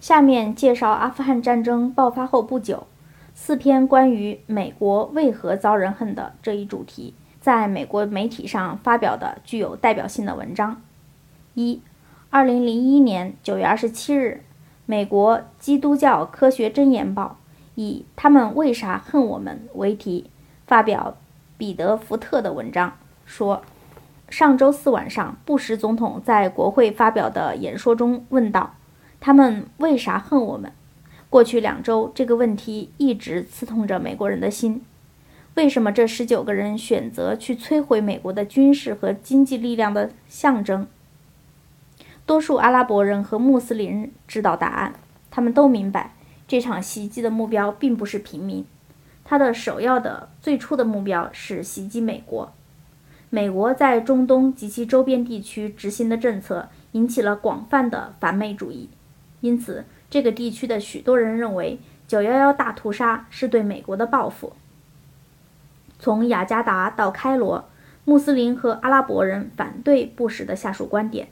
下面介绍阿富汗战争爆发后不久，四篇关于美国为何遭人恨的这一主题，在美国媒体上发表的具有代表性的文章。一，二零零一年九月二十七日，美国基督教科学箴言报以“他们为啥恨我们”为题，发表彼得·福特的文章，说，上周四晚上，布什总统在国会发表的演说中问道。他们为啥恨我们？过去两周，这个问题一直刺痛着美国人的心。为什么这十九个人选择去摧毁美国的军事和经济力量的象征？多数阿拉伯人和穆斯林知道答案，他们都明白这场袭击的目标并不是平民，他的首要的最初的目标是袭击美国。美国在中东及其周边地区执行的政策引起了广泛的反美主义。因此，这个地区的许多人认为，911大屠杀是对美国的报复。从雅加达到开罗，穆斯林和阿拉伯人反对布什的下属观点：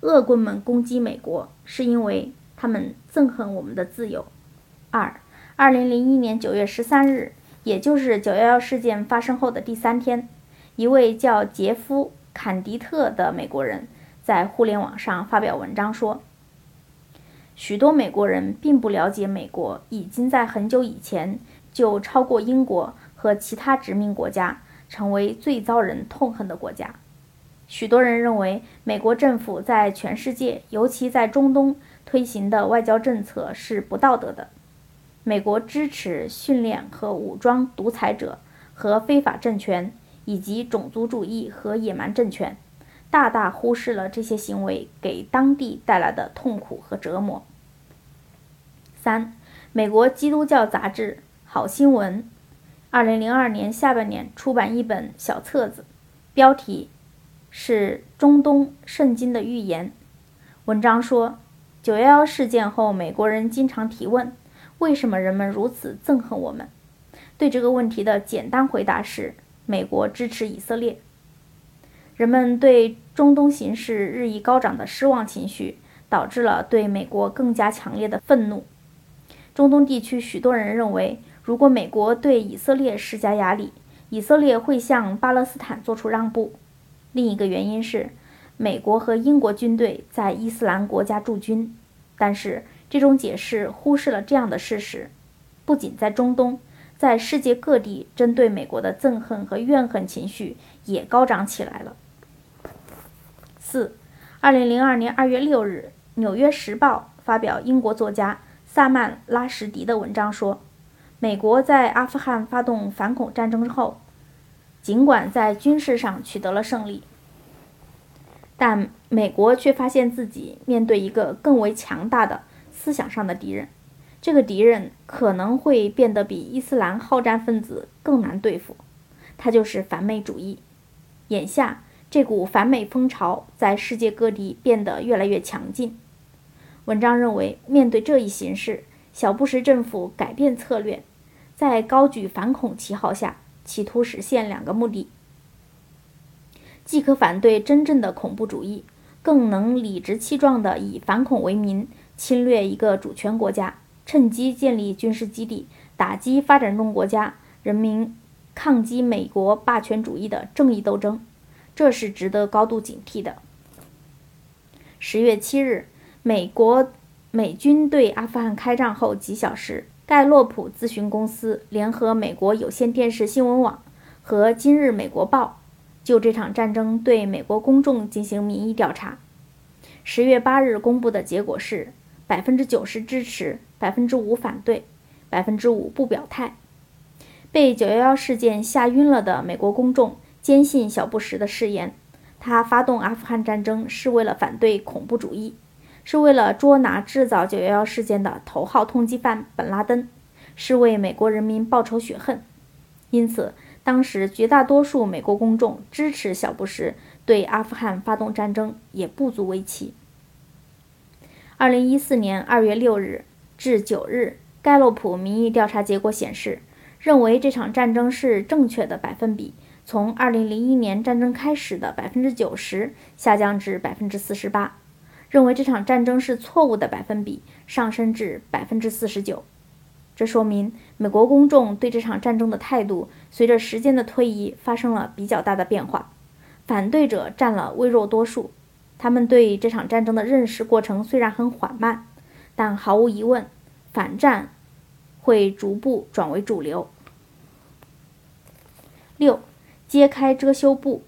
恶棍们攻击美国，是因为他们憎恨我们的自由。二，2001年9月13日，也就是911事件发生后的第三天，一位叫杰夫·坎迪特的美国人在互联网上发表文章说。许多美国人并不了解，美国已经在很久以前就超过英国和其他殖民国家，成为最遭人痛恨的国家。许多人认为，美国政府在全世界，尤其在中东推行的外交政策是不道德的。美国支持训练和武装独裁者和非法政权，以及种族主义和野蛮政权，大大忽视了这些行为给当地带来的痛苦和折磨。三，美国基督教杂志《好新闻》，二零零二年下半年出版一本小册子，标题是《中东圣经的预言》。文章说，九幺幺事件后，美国人经常提问：为什么人们如此憎恨我们？对这个问题的简单回答是：美国支持以色列。人们对中东形势日益高涨的失望情绪，导致了对美国更加强烈的愤怒。中东地区许多人认为，如果美国对以色列施加压力，以色列会向巴勒斯坦做出让步。另一个原因是，美国和英国军队在伊斯兰国家驻军。但是，这种解释忽视了这样的事实：不仅在中东，在世界各地，针对美国的憎恨和怨恨情绪也高涨起来了。四，二零零二年二月六日，《纽约时报》发表英国作家。萨曼·拉什迪的文章说，美国在阿富汗发动反恐战争后，尽管在军事上取得了胜利，但美国却发现自己面对一个更为强大的思想上的敌人。这个敌人可能会变得比伊斯兰好战分子更难对付，他就是反美主义。眼下，这股反美风潮在世界各地变得越来越强劲。文章认为，面对这一形势，小布什政府改变策略，在高举反恐旗号下，企图实现两个目的：既可反对真正的恐怖主义，更能理直气壮地以反恐为名侵略一个主权国家，趁机建立军事基地，打击发展中国家人民抗击美国霸权主义的正义斗争。这是值得高度警惕的。十月七日。美国美军对阿富汗开战后几小时，盖洛普咨询公司联合美国有线电视新闻网和《今日美国报》就这场战争对美国公众进行民意调查。十月八日公布的结果是：百分之九十支持，百分之五反对，百分之五不表态。被九幺幺事件吓晕了的美国公众坚信小布什的誓言，他发动阿富汗战争是为了反对恐怖主义。是为了捉拿制造九幺幺事件的头号通缉犯本拉登，是为美国人民报仇雪恨。因此，当时绝大多数美国公众支持小布什对阿富汗发动战争也不足为奇。二零一四年二月六日至九日，盖洛普民意调查结果显示，认为这场战争是正确的百分比从二零零一年战争开始的百分之九十下降至百分之四十八。认为这场战争是错误的百分比上升至百分之四十九。这说明美国公众对这场战争的态度随着时间的推移发生了比较大的变化。反对者占了微弱多数，他们对这场战争的认识过程虽然很缓慢，但毫无疑问，反战会逐步转为主流。六，揭开遮羞布。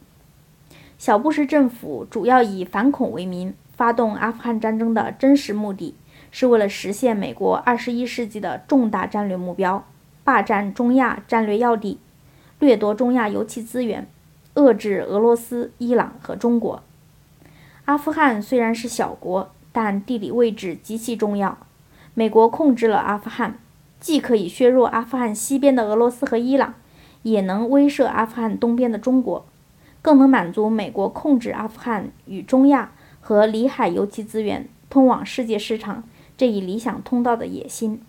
小布什政府主要以反恐为名发动阿富汗战争的真实目的。是为了实现美国二十一世纪的重大战略目标：霸占中亚战略要地，掠夺中亚油气资源，遏制俄罗斯、伊朗和中国。阿富汗虽然是小国，但地理位置极其重要。美国控制了阿富汗，既可以削弱阿富汗西边的俄罗斯和伊朗，也能威慑阿富汗东边的中国，更能满足美国控制阿富汗与中亚和里海油气资源通往世界市场。这一理想通道的野心，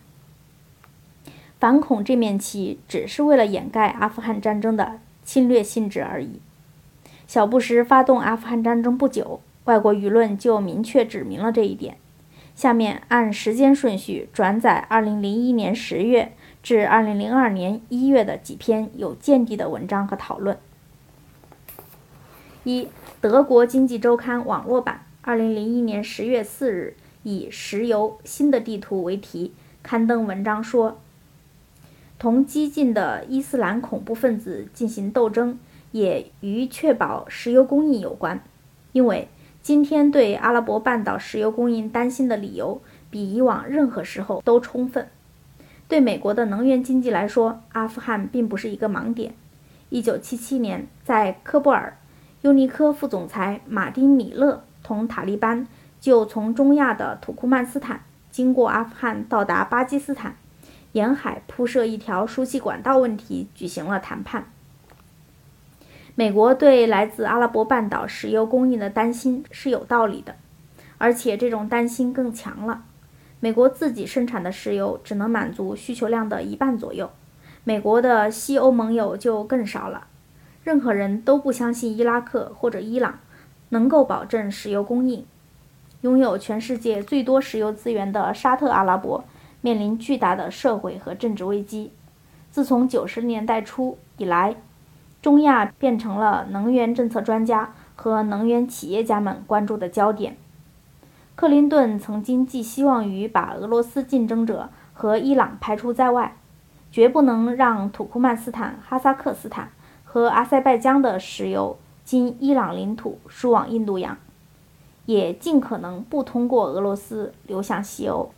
反恐这面旗只是为了掩盖阿富汗战争的侵略性质而已。小布什发动阿富汗战争不久，外国舆论就明确指明了这一点。下面按时间顺序转载2001年10月至2002年1月的几篇有见地的文章和讨论。一、德国经济周刊网络版，2001年10月4日。以“石油新的地图”为题刊登文章说，同激进的伊斯兰恐怖分子进行斗争，也与确保石油供应有关。因为今天对阿拉伯半岛石油供应担心的理由，比以往任何时候都充分。对美国的能源经济来说，阿富汗并不是一个盲点。1977年，在科布尔，尤尼科副总裁马丁·米勒同塔利班。就从中亚的土库曼斯坦经过阿富汗到达巴基斯坦，沿海铺设一条输气管道问题举行了谈判。美国对来自阿拉伯半岛石油供应的担心是有道理的，而且这种担心更强了。美国自己生产的石油只能满足需求量的一半左右，美国的西欧盟友就更少了。任何人都不相信伊拉克或者伊朗能够保证石油供应。拥有全世界最多石油资源的沙特阿拉伯面临巨大的社会和政治危机。自从九十年代初以来，中亚变成了能源政策专家和能源企业家们关注的焦点。克林顿曾经寄希望于把俄罗斯竞争者和伊朗排除在外，绝不能让土库曼斯坦、哈萨克斯坦和阿塞拜疆的石油经伊朗领土输往印度洋。也尽可能不通过俄罗斯流向西欧。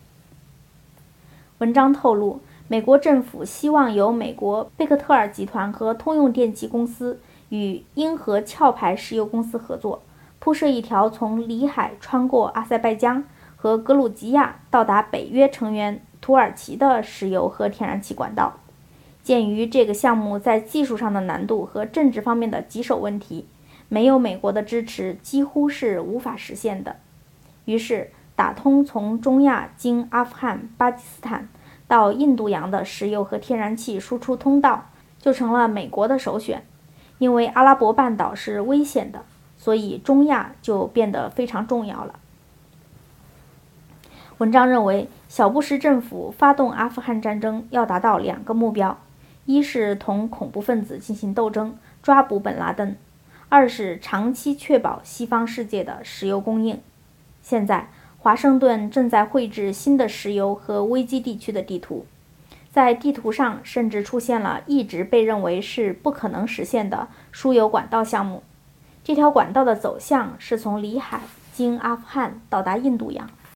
文章透露，美国政府希望由美国贝克特尔集团和通用电气公司与英和壳牌石油公司合作，铺设一条从里海穿过阿塞拜疆和格鲁吉亚到达北约成员土耳其的石油和天然气管道。鉴于这个项目在技术上的难度和政治方面的棘手问题。没有美国的支持，几乎是无法实现的。于是，打通从中亚经阿富汗、巴基斯坦到印度洋的石油和天然气输出通道，就成了美国的首选。因为阿拉伯半岛是危险的，所以中亚就变得非常重要了。文章认为，小布什政府发动阿富汗战争要达到两个目标：一是同恐怖分子进行斗争，抓捕本拉登。二是长期确保西方世界的石油供应。现在，华盛顿正在绘制新的石油和危机地区的地图，在地图上甚至出现了一直被认为是不可能实现的输油管道项目。这条管道的走向是从里海经阿富汗到达印度洋。